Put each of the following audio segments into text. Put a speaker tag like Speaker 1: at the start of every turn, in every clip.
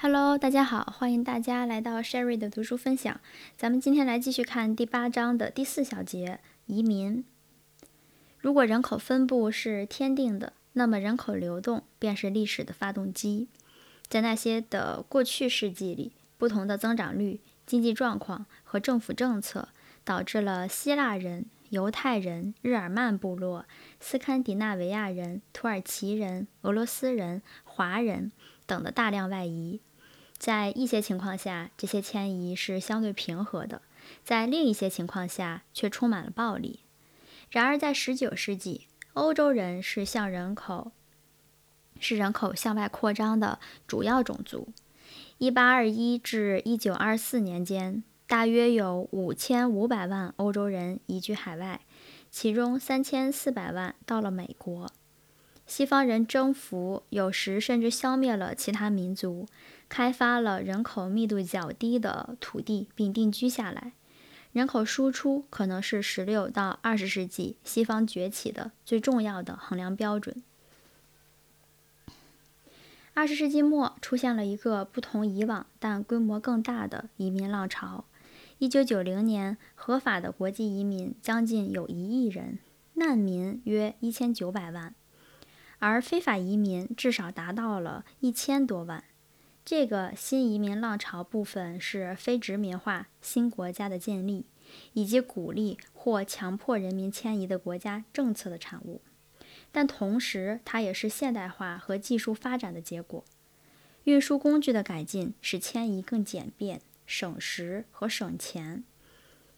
Speaker 1: Hello，大家好，欢迎大家来到 Sherry 的读书分享。咱们今天来继续看第八章的第四小节移民。如果人口分布是天定的，那么人口流动便是历史的发动机。在那些的过去世纪里，不同的增长率、经济状况和政府政策，导致了希腊人、犹太人、日耳曼部落、斯堪的纳维亚人、土耳其人、俄罗斯人、华人等的大量外移。在一些情况下，这些迁移是相对平和的；在另一些情况下，却充满了暴力。然而，在19世纪，欧洲人是向人口是人口向外扩张的主要种族。1821至1924年间，大约有5500万欧洲人移居海外，其中3400万到了美国。西方人征服，有时甚至消灭了其他民族。开发了人口密度较低的土地，并定居下来。人口输出可能是十六到二十世纪西方崛起的最重要的衡量标准。二十世纪末出现了一个不同以往但规模更大的移民浪潮。一九九零年，合法的国际移民将近有一亿人，难民约一千九百万，而非法移民至少达到了一千多万。这个新移民浪潮部分是非殖民化新国家的建立，以及鼓励或强迫人民迁移的国家政策的产物，但同时它也是现代化和技术发展的结果。运输工具的改进使迁移更简便、省时和省钱；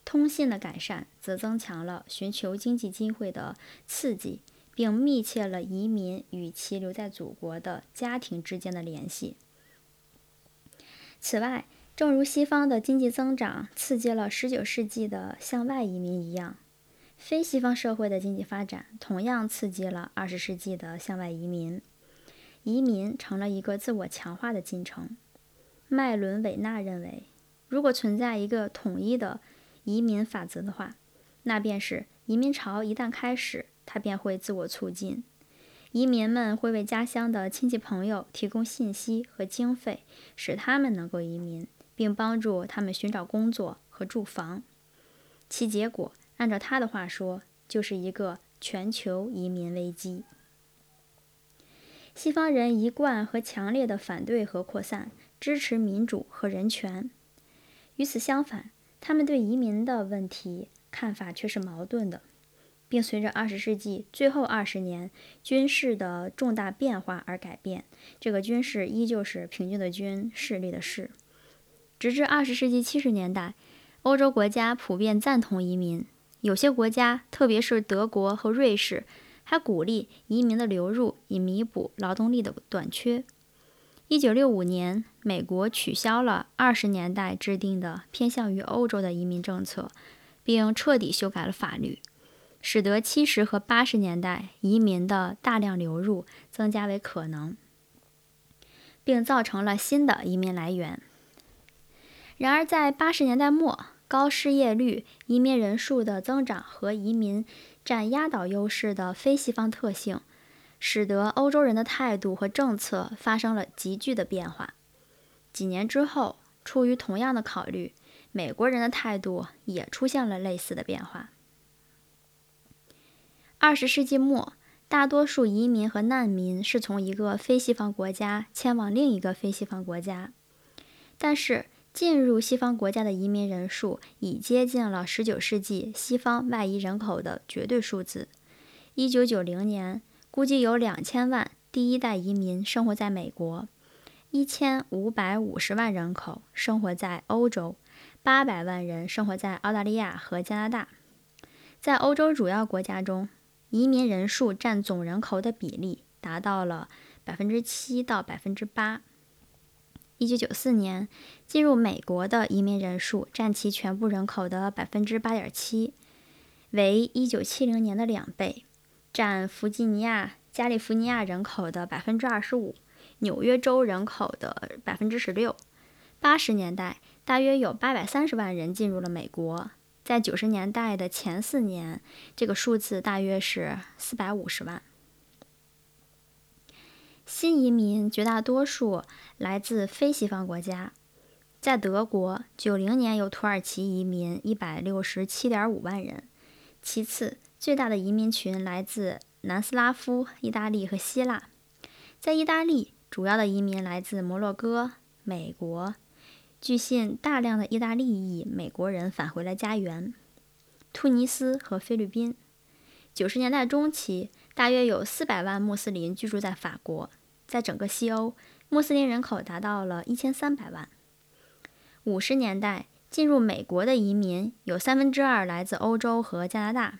Speaker 1: 通信的改善则增强了寻求经济机会的刺激，并密切了移民与其留在祖国的家庭之间的联系。此外，正如西方的经济增长刺激了19世纪的向外移民一样，非西方社会的经济发展同样刺激了20世纪的向外移民。移民成了一个自我强化的进程。麦伦韦纳认为，如果存在一个统一的移民法则的话，那便是移民潮一旦开始，它便会自我促进。移民们会为家乡的亲戚朋友提供信息和经费，使他们能够移民，并帮助他们寻找工作和住房。其结果，按照他的话说，就是一个全球移民危机。西方人一贯和强烈的反对核扩散，支持民主和人权。与此相反，他们对移民的问题看法却是矛盾的。并随着二十世纪最后二十年军事的重大变化而改变。这个军事依旧是平均的军，势力的势。直至二十世纪七十年代，欧洲国家普遍赞同移民。有些国家，特别是德国和瑞士，还鼓励移民的流入，以弥补劳动力的短缺。一九六五年，美国取消了二十年代制定的偏向于欧洲的移民政策，并彻底修改了法律。使得七十和八十年代移民的大量流入增加为可能，并造成了新的移民来源。然而，在八十年代末，高失业率、移民人数的增长和移民占压倒优势的非西方特性，使得欧洲人的态度和政策发生了急剧的变化。几年之后，出于同样的考虑，美国人的态度也出现了类似的变化。二十世纪末，大多数移民和难民是从一个非西方国家迁往另一个非西方国家，但是进入西方国家的移民人数已接近了十九世纪西方外移人口的绝对数字。一九九零年，估计有两千万第一代移民生活在美国，一千五百五十万人口生活在欧洲，八百万人生活在澳大利亚和加拿大。在欧洲主要国家中，移民人数占总人口的比例达到了百分之七到百分之八。一九九四年，进入美国的移民人数占其全部人口的百分之八点七，为一九七零年的两倍，占弗吉尼亚、加利福尼亚人口的百分之二十五，纽约州人口的百分之十六。八十年代，大约有八百三十万人进入了美国。在九十年代的前四年，这个数字大约是四百五十万。新移民绝大多数来自非西方国家，在德国，九零年有土耳其移民一百六十七点五万人，其次最大的移民群来自南斯拉夫、意大利和希腊。在意大利，主要的移民来自摩洛哥、美国。据信，大量的意大利裔美国人返回了家园，突尼斯和菲律宾。九十年代中期，大约有四百万穆斯林居住在法国。在整个西欧，穆斯林人口达到了一千三百万。五十年代进入美国的移民有三分之二来自欧洲和加拿大。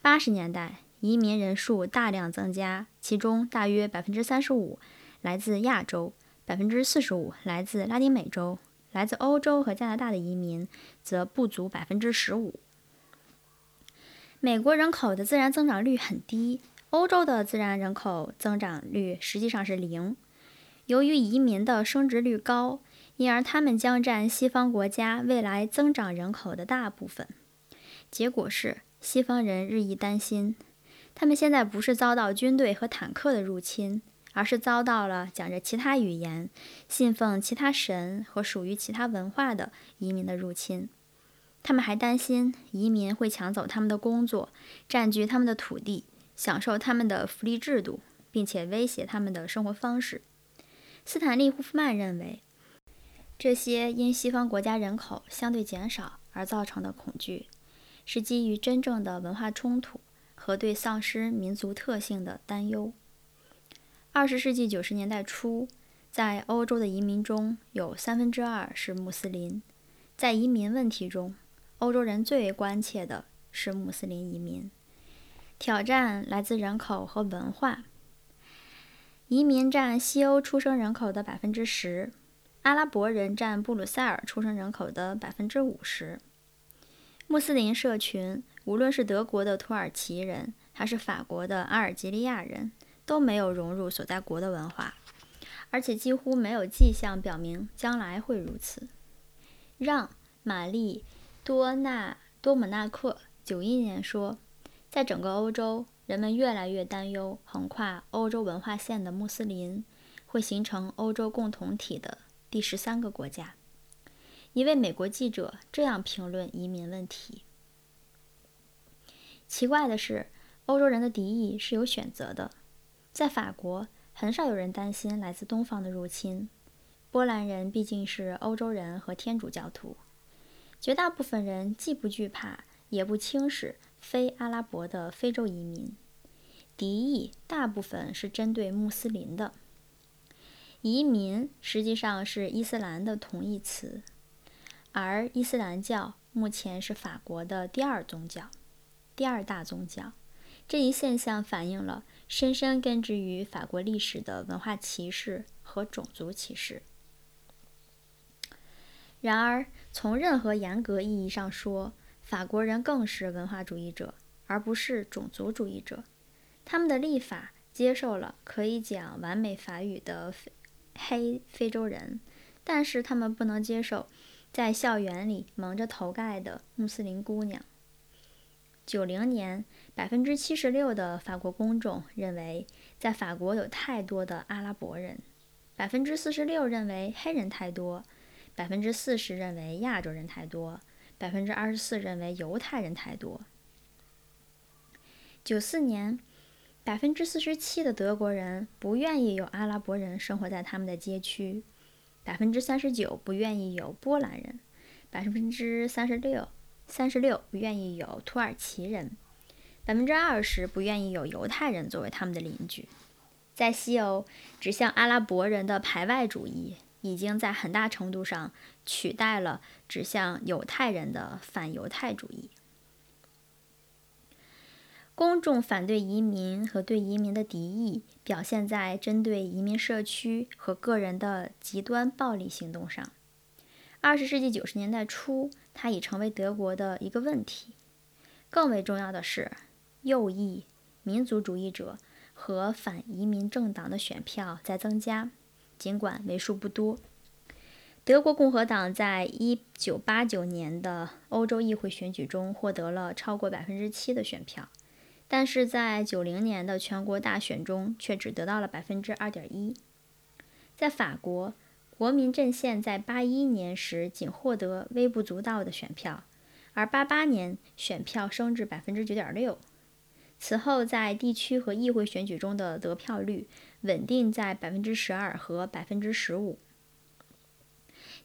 Speaker 1: 八十年代移民人数大量增加，其中大约百分之三十五来自亚洲，百分之四十五来自拉丁美洲，来自欧洲和加拿大的移民则不足百分之十五。美国人口的自然增长率很低。欧洲的自然人口增长率实际上是零。由于移民的生殖率高，因而他们将占西方国家未来增长人口的大部分。结果是，西方人日益担心，他们现在不是遭到军队和坦克的入侵，而是遭到了讲着其他语言、信奉其他神和属于其他文化的移民的入侵。他们还担心移民会抢走他们的工作，占据他们的土地。享受他们的福利制度，并且威胁他们的生活方式。斯坦利·胡夫曼认为，这些因西方国家人口相对减少而造成的恐惧，是基于真正的文化冲突和对丧失民族特性的担忧。二十世纪九十年代初，在欧洲的移民中有三分之二是穆斯林。在移民问题中，欧洲人最为关切的是穆斯林移民。挑战来自人口和文化。移民占西欧出生人口的百分之十，阿拉伯人占布鲁塞尔出生人口的百分之五十。穆斯林社群，无论是德国的土耳其人，还是法国的阿尔及利亚人，都没有融入所在国的文化，而且几乎没有迹象表明将来会如此。让·玛丽·多纳多姆纳克九一年说。在整个欧洲，人们越来越担忧横跨欧洲文化线的穆斯林会形成欧洲共同体的第十三个国家。一位美国记者这样评论移民问题：“奇怪的是，欧洲人的敌意是有选择的。在法国，很少有人担心来自东方的入侵。波兰人毕竟是欧洲人和天主教徒，绝大部分人既不惧怕，也不轻视。”非阿拉伯的非洲移民，敌意大部分是针对穆斯林的。移民实际上是伊斯兰的同义词，而伊斯兰教目前是法国的第二宗教，第二大宗教。这一现象反映了深深根植于法国历史的文化歧视和种族歧视。然而，从任何严格意义上说，法国人更是文化主义者，而不是种族主义者。他们的立法接受了可以讲完美法语的非黑非洲人，但是他们不能接受在校园里蒙着头盖的穆斯林姑娘。九零年，百分之七十六的法国公众认为在法国有太多的阿拉伯人，百分之四十六认为黑人太多，百分之四十认为亚洲人太多。百分之二十四认为犹太人太多。九四年，百分之四十七的德国人不愿意有阿拉伯人生活在他们的街区，百分之三十九不愿意有波兰人，百分之三十六三十六不愿意有土耳其人，百分之二十不愿意有犹太人作为他们的邻居。在西欧，指向阿拉伯人的排外主义。已经在很大程度上取代了指向犹太人的反犹太主义。公众反对移民和对移民的敌意表现在针对移民社区和个人的极端暴力行动上。二十世纪九十年代初，它已成为德国的一个问题。更为重要的是，右翼、民族主义者和反移民政党的选票在增加。尽管为数不多，德国共和党在1989年的欧洲议会选举中获得了超过百分之七的选票，但是在九零年的全国大选中却只得到了百分之二点一。在法国，国民阵线在八一年时仅获得微不足道的选票，而八八年选票升至百分之九点六。此后，在地区和议会选举中的得票率稳定在百分之十二和百分之十五。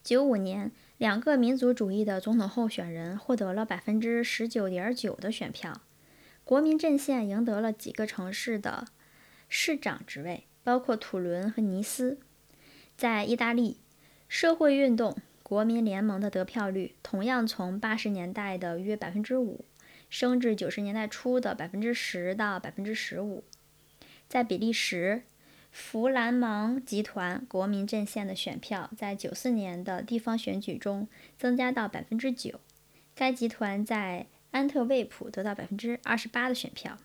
Speaker 1: 九五年，两个民族主义的总统候选人获得了百分之十九点九的选票。国民阵线赢得了几个城市的市长职位，包括土伦和尼斯。在意大利，社会运动国民联盟的得票率同样从八十年代的约百分之五。升至九十年代初的百分之十到百分之十五。在比利时，弗兰芒集团国民阵线的选票在九四年的地方选举中增加到百分之九。该集团在安特卫普得到百分之二十八的选票。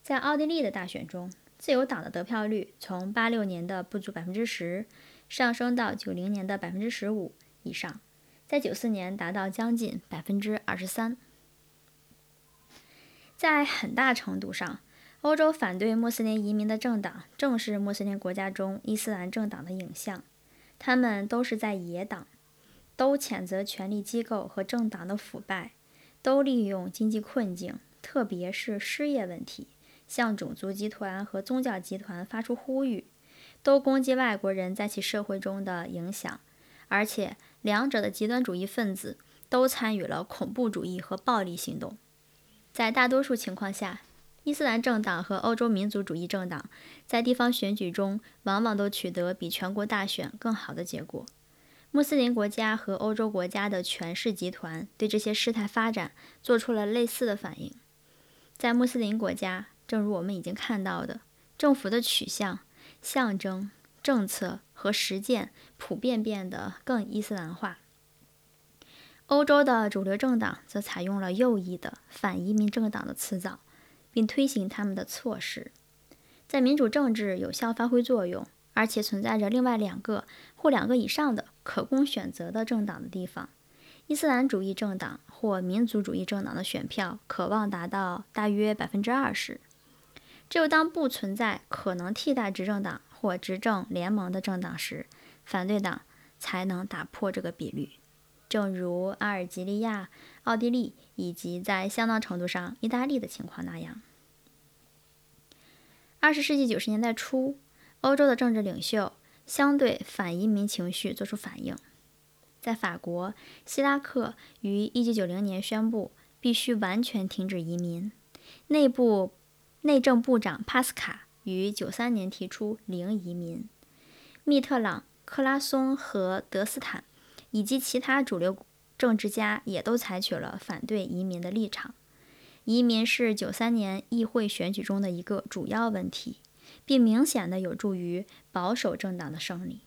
Speaker 1: 在奥地利的大选中，自由党的得票率从八六年的不足百分之十上升到九零年的百分之十五以上，在九四年达到将近百分之二十三。在很大程度上，欧洲反对穆斯林移民的政党正是穆斯林国家中伊斯兰政党的影像。他们都是在野党，都谴责权力机构和政党的腐败，都利用经济困境，特别是失业问题，向种族集团和宗教集团发出呼吁，都攻击外国人在其社会中的影响。而且，两者的极端主义分子都参与了恐怖主义和暴力行动。在大多数情况下，伊斯兰政党和欧洲民族主义政党在地方选举中往往都取得比全国大选更好的结果。穆斯林国家和欧洲国家的权势集团对这些事态发展做出了类似的反应。在穆斯林国家，正如我们已经看到的，政府的取向、象征、政策和实践普遍变得更伊斯兰化。欧洲的主流政党则采用了右翼的反移民政党的辞藻，并推行他们的措施。在民主政治有效发挥作用，而且存在着另外两个或两个以上的可供选择的政党的地方，伊斯兰主义政党或民族主义政党的选票可望达到大约百分之二十。只有当不存在可能替代执政党或执政联盟的政党时，反对党才能打破这个比率。正如阿尔及利亚、奥地利以及在相当程度上意大利的情况那样，二十世纪九十年代初，欧洲的政治领袖相对反移民情绪作出反应。在法国，希拉克于一九九零年宣布必须完全停止移民；内部内政部长帕斯卡于九三年提出零移民；密特朗、克拉松和德斯坦。以及其他主流政治家也都采取了反对移民的立场。移民是九三年议会选举中的一个主要问题，并明显的有助于保守政党的胜利。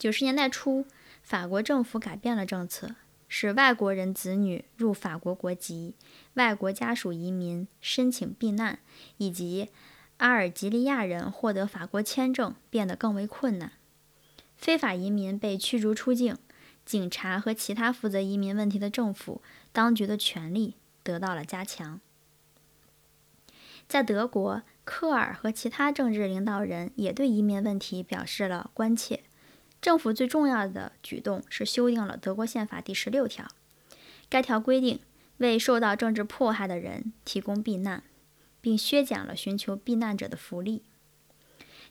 Speaker 1: 九十年代初，法国政府改变了政策，使外国人子女入法国国籍、外国家属移民申请避难以及阿尔及利亚人获得法国签证变得更为困难。非法移民被驱逐出境。警察和其他负责移民问题的政府当局的权力得到了加强。在德国，科尔和其他政治领导人也对移民问题表示了关切。政府最重要的举动是修订了德国宪法第十六条，该条规定为受到政治迫害的人提供避难，并削减了寻求避难者的福利。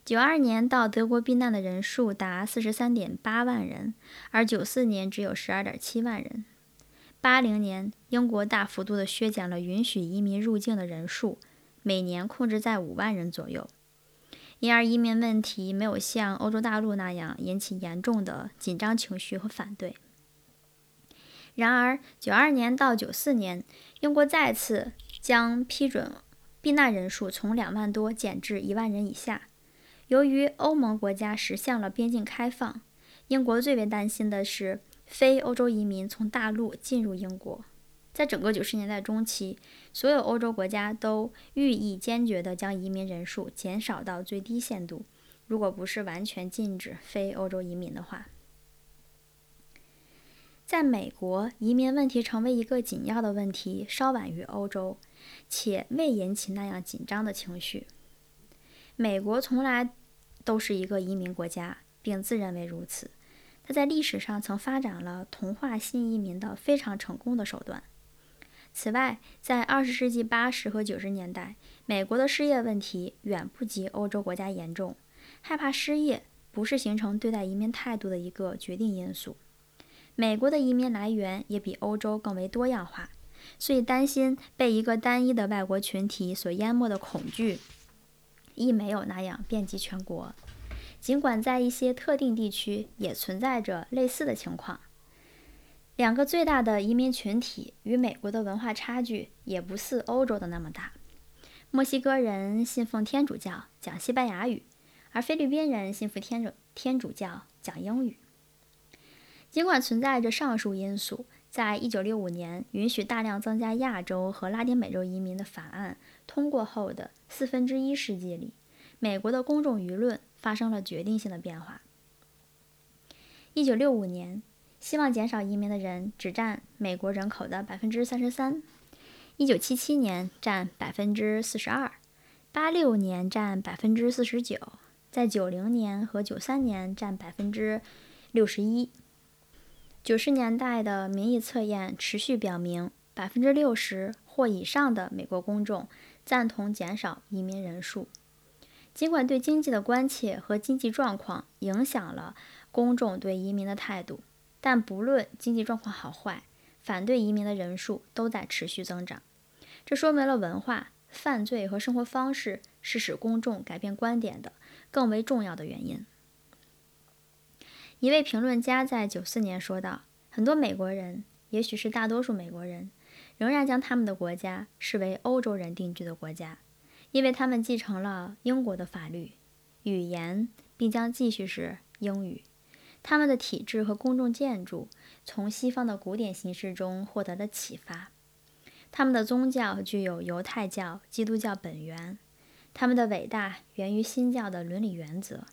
Speaker 1: 九二年到德国避难的人数达四十三点八万人，而九四年只有十二点七万人。八零年，英国大幅度地削减了允许移民入境的人数，每年控制在五万人左右，因而移民问题没有像欧洲大陆那样引起严重的紧张情绪和反对。然而，九二年到九四年，英国再次将批准避难人数从两万多减至一万人以下。由于欧盟国家实现了边境开放，英国最为担心的是非欧洲移民从大陆进入英国。在整个九十年代中期，所有欧洲国家都寓意坚决地将移民人数减少到最低限度，如果不是完全禁止非欧洲移民的话。在美国，移民问题成为一个紧要的问题，稍晚于欧洲，且未引起那样紧张的情绪。美国从来都是一个移民国家，并自认为如此。它在历史上曾发展了同化新移民的非常成功的手段。此外，在20世纪80和90年代，美国的失业问题远不及欧洲国家严重。害怕失业不是形成对待移民态度的一个决定因素。美国的移民来源也比欧洲更为多样化，所以担心被一个单一的外国群体所淹没的恐惧，亦没有那样遍及全国。尽管在一些特定地区也存在着类似的情况，两个最大的移民群体与美国的文化差距也不似欧洲的那么大。墨西哥人信奉天主教，讲西班牙语，而菲律宾人信奉天主天主教，讲英语。尽管存在着上述因素，在一九六五年允许大量增加亚洲和拉丁美洲移民的法案通过后的四分之一世纪里，美国的公众舆论发生了决定性的变化。一九六五年，希望减少移民的人只占美国人口的百分之三十三；一九七七年占百分之四十二；八六年占百分之四十九；在九零年和九三年占百分之六十一。九十年代的民意测验持续表明，百分之六十或以上的美国公众赞同减少移民人数。尽管对经济的关切和经济状况影响了公众对移民的态度，但不论经济状况好坏，反对移民的人数都在持续增长。这说明了文化、犯罪和生活方式是使公众改变观点的更为重要的原因。一位评论家在九四年说道：“很多美国人，也许是大多数美国人，仍然将他们的国家视为欧洲人定居的国家，因为他们继承了英国的法律、语言，并将继续是英语。他们的体制和公众建筑从西方的古典形式中获得了启发。他们的宗教具有犹太教、基督教本源，他们的伟大源于新教的伦理原则。”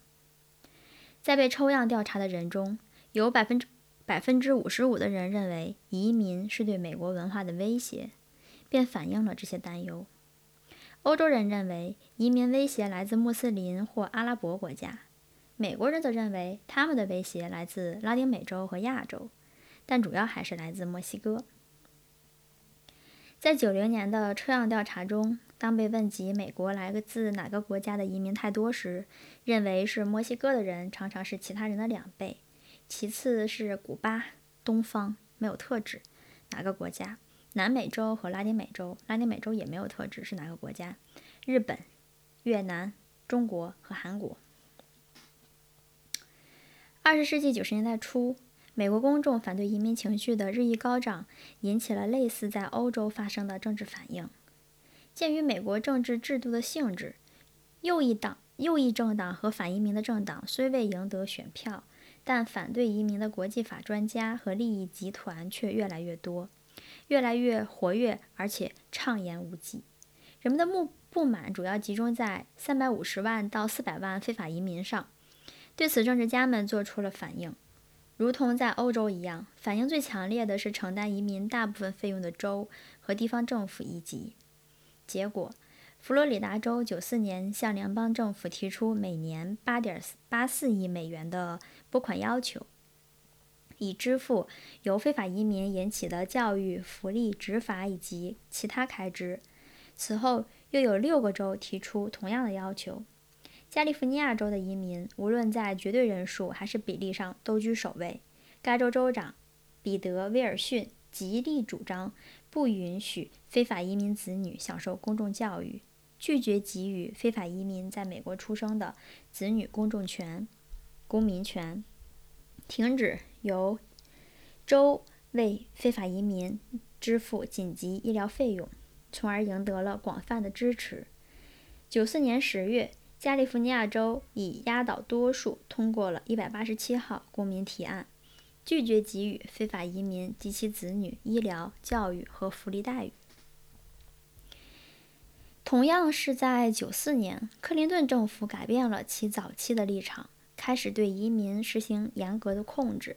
Speaker 1: 在被抽样调查的人中，有百分之百分之五十五的人认为移民是对美国文化的威胁，便反映了这些担忧。欧洲人认为移民威胁来自穆斯林或阿拉伯国家，美国人则认为他们的威胁来自拉丁美洲和亚洲，但主要还是来自墨西哥。在九零年的抽样调查中。当被问及美国来自哪个国家的移民太多时，认为是墨西哥的人常常是其他人的两倍，其次是古巴、东方没有特指哪个国家，南美洲和拉丁美洲，拉丁美洲也没有特指是哪个国家，日本、越南、中国和韩国。二十世纪九十年代初，美国公众反对移民情绪的日益高涨，引起了类似在欧洲发生的政治反应。鉴于美国政治制度的性质，右翼党、右翼政党和反移民的政党虽未赢得选票，但反对移民的国际法专家和利益集团却越来越多，越来越活跃，而且畅言无忌。人们的不不满主要集中在三百五十万到四百万非法移民上。对此，政治家们做出了反应，如同在欧洲一样，反应最强烈的是承担移民大部分费用的州和地方政府一级。结果，佛罗里达州九四年向联邦政府提出每年八点八四亿美元的拨款要求，以支付由非法移民引起的教育、福利、执法以及其他开支。此后，又有六个州提出同样的要求。加利福尼亚州的移民无论在绝对人数还是比例上都居首位。该州州长彼得·威尔逊极力主张。不允许非法移民子女享受公众教育，拒绝给予非法移民在美国出生的子女公众权、公民权，停止由州为非法移民支付紧急医疗费用，从而赢得了广泛的支持。九四年十月，加利福尼亚州以压倒多数通过了一百八十七号公民提案。拒绝给予非法移民及其子女医疗、教育和福利待遇。同样是在九四年，克林顿政府改变了其早期的立场，开始对移民实行严格的控制，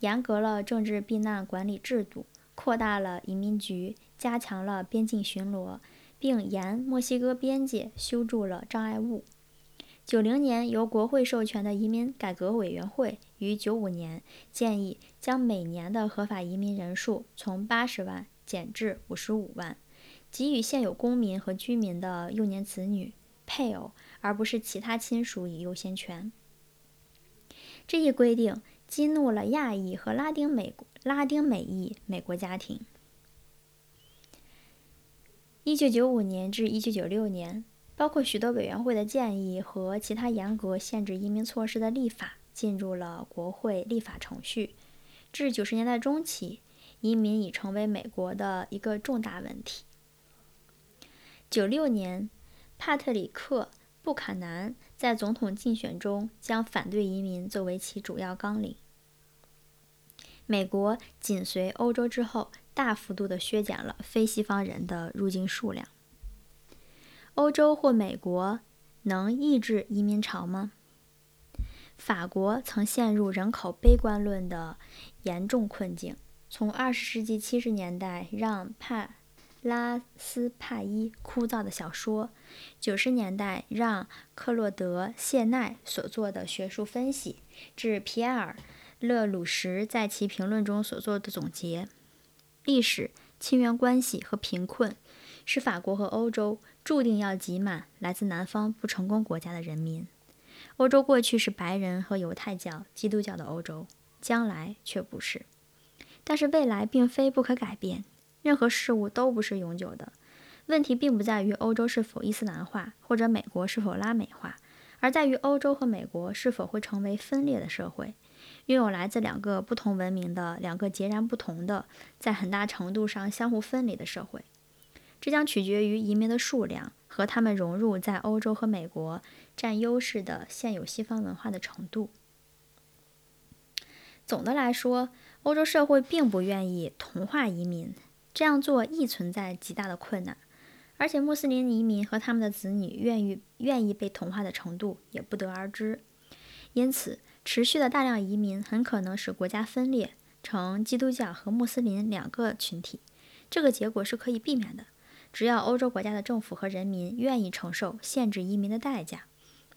Speaker 1: 严格了政治避难管理制度，扩大了移民局，加强了边境巡逻，并沿墨西哥边界修筑了障碍物。九零年由国会授权的移民改革委员会于九五年建议将每年的合法移民人数从八十万减至五十五万，给予现有公民和居民的幼年子女、配偶，而不是其他亲属以优先权。这一规定激怒了亚裔和拉丁美拉丁美裔美国家庭。一九九五年至一九九六年。包括许多委员会的建议和其他严格限制移民措施的立法进入了国会立法程序。至九十年代中期，移民已成为美国的一个重大问题。九六年，帕特里克·布坎南在总统竞选中将反对移民作为其主要纲领。美国紧随欧洲之后，大幅度地削减了非西方人的入境数量。欧洲或美国能抑制移民潮吗？法国曾陷入人口悲观论的严重困境。从二十世纪七十年代让·帕拉斯帕伊枯燥的小说，九十年代让·克洛德·谢奈所做的学术分析，至皮埃尔·勒鲁什在其评论中所做的总结，历史、亲缘关系和贫困。使法国和欧洲注定要挤满来自南方不成功国家的人民。欧洲过去是白人和犹太教、基督教的欧洲，将来却不是。但是未来并非不可改变，任何事物都不是永久的。问题并不在于欧洲是否伊斯兰化，或者美国是否拉美化，而在于欧洲和美国是否会成为分裂的社会，拥有来自两个不同文明的两个截然不同的、在很大程度上相互分离的社会。这将取决于移民的数量和他们融入在欧洲和美国占优势的现有西方文化的程度。总的来说，欧洲社会并不愿意同化移民，这样做亦存在极大的困难。而且，穆斯林移民和他们的子女愿意愿意被同化的程度也不得而知。因此，持续的大量移民很可能使国家分裂成基督教和穆斯林两个群体。这个结果是可以避免的。只要欧洲国家的政府和人民愿意承受限制移民的代价，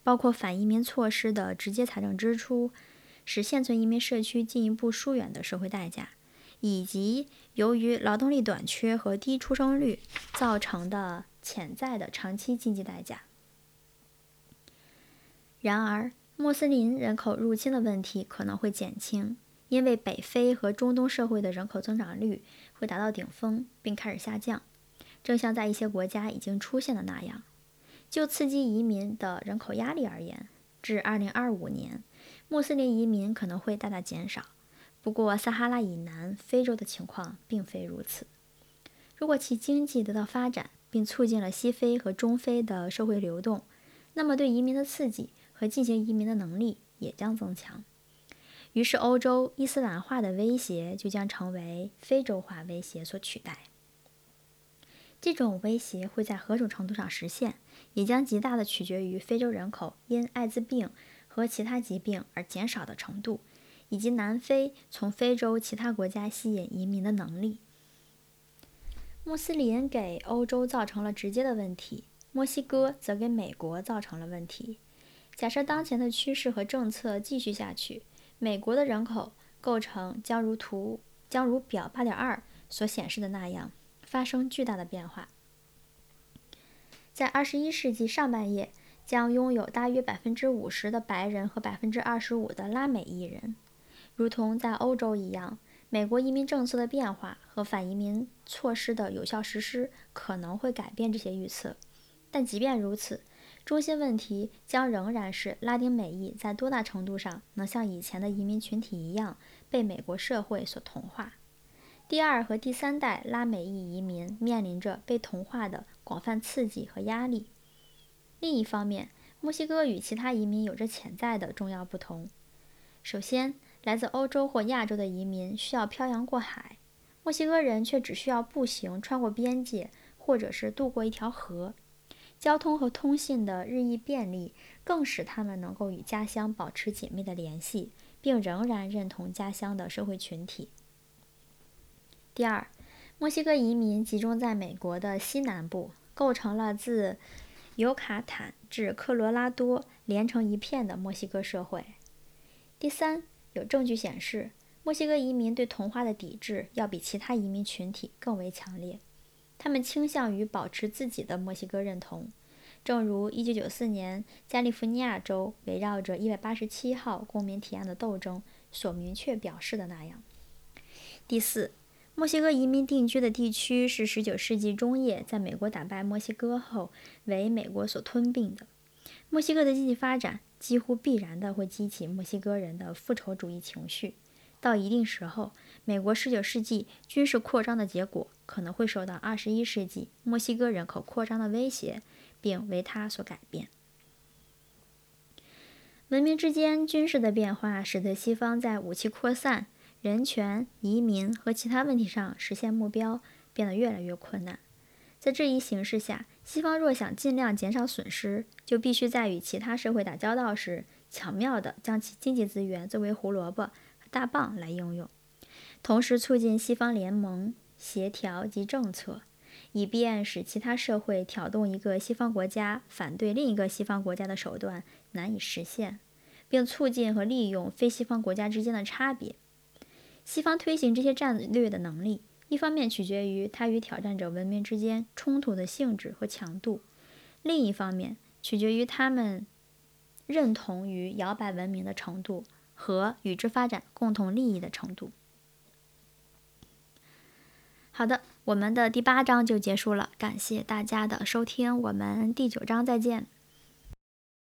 Speaker 1: 包括反移民措施的直接财政支出，使现存移民社区进一步疏远的社会代价，以及由于劳动力短缺和低出生率造成的潜在的长期经济代价。然而，穆斯林人口入侵的问题可能会减轻，因为北非和中东社会的人口增长率会达到顶峰并开始下降。正像在一些国家已经出现的那样，就刺激移民的人口压力而言，至2025年，穆斯林移民可能会大大减少。不过，撒哈拉以南非洲的情况并非如此。如果其经济得到发展，并促进了西非和中非的社会流动，那么对移民的刺激和进行移民的能力也将增强。于是，欧洲伊斯兰化的威胁就将成为非洲化威胁所取代。这种威胁会在何种程度上实现，也将极大的取决于非洲人口因艾滋病和其他疾病而减少的程度，以及南非从非洲其他国家吸引移民的能力。穆斯林给欧洲造成了直接的问题，墨西哥则给美国造成了问题。假设当前的趋势和政策继续下去，美国的人口构成将如图将如表八点二所显示的那样。发生巨大的变化，在二十一世纪上半叶将拥有大约百分之五十的白人和百分之二十五的拉美裔人，如同在欧洲一样。美国移民政策的变化和反移民措施的有效实施可能会改变这些预测，但即便如此，中心问题将仍然是拉丁美裔在多大程度上能像以前的移民群体一样被美国社会所同化。第二和第三代拉美裔移民面临着被同化的广泛刺激和压力。另一方面，墨西哥与其他移民有着潜在的重要不同。首先，来自欧洲或亚洲的移民需要漂洋过海，墨西哥人却只需要步行穿过边界，或者是渡过一条河。交通和通信的日益便利，更使他们能够与家乡保持紧密的联系，并仍然认同家乡的社会群体。第二，墨西哥移民集中在美国的西南部，构成了自尤卡坦至科罗拉多连成一片的墨西哥社会。第三，有证据显示，墨西哥移民对同化的抵制要比其他移民群体更为强烈，他们倾向于保持自己的墨西哥认同。正如1994年加利福尼亚州围绕着187号公民提案的斗争所明确表示的那样。第四，墨西哥移民定居的地区是19世纪中叶在美国打败墨西哥后为美国所吞并的。墨西哥的经济发展几乎必然的会激起墨西哥人的复仇主义情绪。到一定时候，美国19世纪军事扩张的结果可能会受到21世纪墨西哥人口扩张的威胁。并为他所改变。文明之间军事的变化，使得西方在武器扩散、人权、移民和其他问题上实现目标变得越来越困难。在这一形势下，西方若想尽量减少损失，就必须在与其他社会打交道时，巧妙地将其经济资源作为胡萝卜和大棒来应用，同时促进西方联盟、协调及政策。以便使其他社会挑动一个西方国家反对另一个西方国家的手段难以实现，并促进和利用非西方国家之间的差别。西方推行这些战略的能力，一方面取决于它与挑战者文明之间冲突的性质和强度，另一方面取决于他们认同于摇摆文明的程度和与之发展共同利益的程度。好的，我们的第八章就结束了，感谢大家的收听，我们第九章再见。